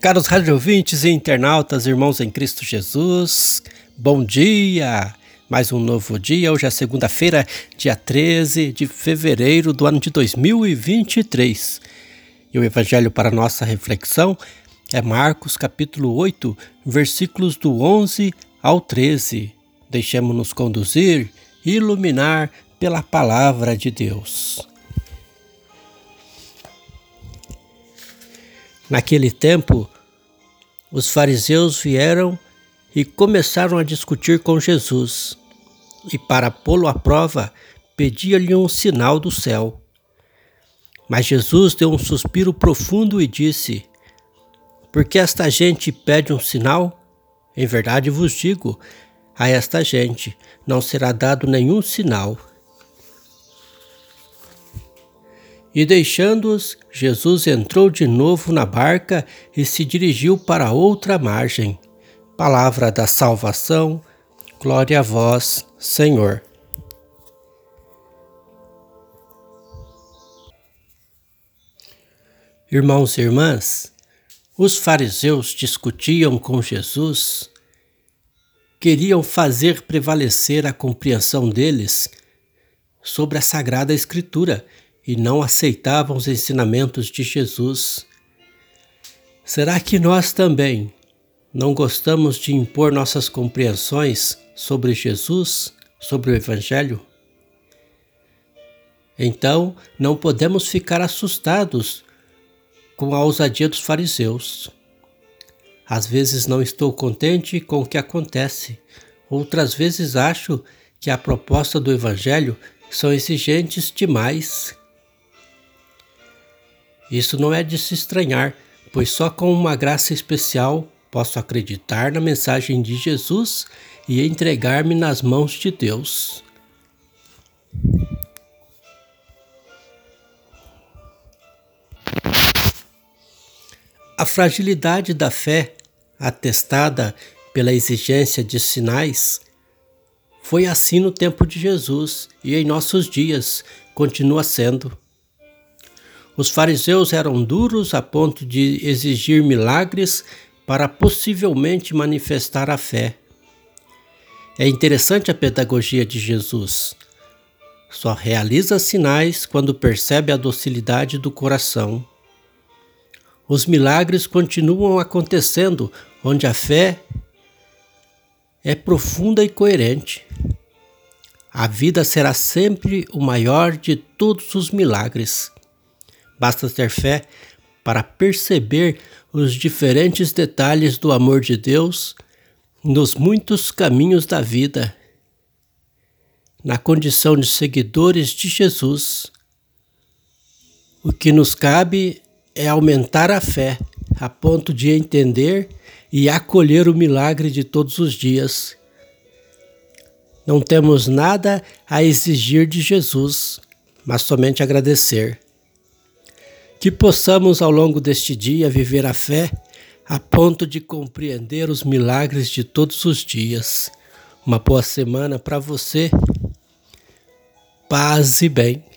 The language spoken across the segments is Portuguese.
Caros rádio ouvintes e internautas, irmãos em Cristo Jesus, bom dia! Mais um novo dia, hoje é segunda-feira, dia 13 de fevereiro do ano de 2023. E o evangelho para nossa reflexão é Marcos capítulo 8, versículos do 11 ao 13. Deixemos-nos conduzir e iluminar pela palavra de Deus. Naquele tempo, os fariseus vieram e começaram a discutir com Jesus, e para pô-lo à prova, pedia-lhe um sinal do céu. Mas Jesus deu um suspiro profundo e disse: Por que esta gente pede um sinal? Em verdade vos digo, a esta gente não será dado nenhum sinal E deixando-os, Jesus entrou de novo na barca e se dirigiu para outra margem. Palavra da salvação, glória a vós, Senhor. Irmãos e irmãs, os fariseus discutiam com Jesus, queriam fazer prevalecer a compreensão deles sobre a Sagrada Escritura e não aceitavam os ensinamentos de Jesus. Será que nós também não gostamos de impor nossas compreensões sobre Jesus, sobre o Evangelho? Então, não podemos ficar assustados com a ousadia dos fariseus. Às vezes não estou contente com o que acontece, outras vezes acho que a proposta do Evangelho são exigentes demais isso não é de se estranhar, pois só com uma graça especial posso acreditar na mensagem de Jesus e entregar-me nas mãos de Deus. A fragilidade da fé, atestada pela exigência de sinais, foi assim no tempo de Jesus e em nossos dias continua sendo. Os fariseus eram duros a ponto de exigir milagres para possivelmente manifestar a fé. É interessante a pedagogia de Jesus. Só realiza sinais quando percebe a docilidade do coração. Os milagres continuam acontecendo onde a fé é profunda e coerente. A vida será sempre o maior de todos os milagres. Basta ter fé para perceber os diferentes detalhes do amor de Deus nos muitos caminhos da vida. Na condição de seguidores de Jesus, o que nos cabe é aumentar a fé a ponto de entender e acolher o milagre de todos os dias. Não temos nada a exigir de Jesus, mas somente agradecer. Que possamos ao longo deste dia viver a fé a ponto de compreender os milagres de todos os dias. Uma boa semana para você. Paz e bem.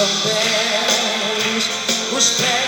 São belos os pés.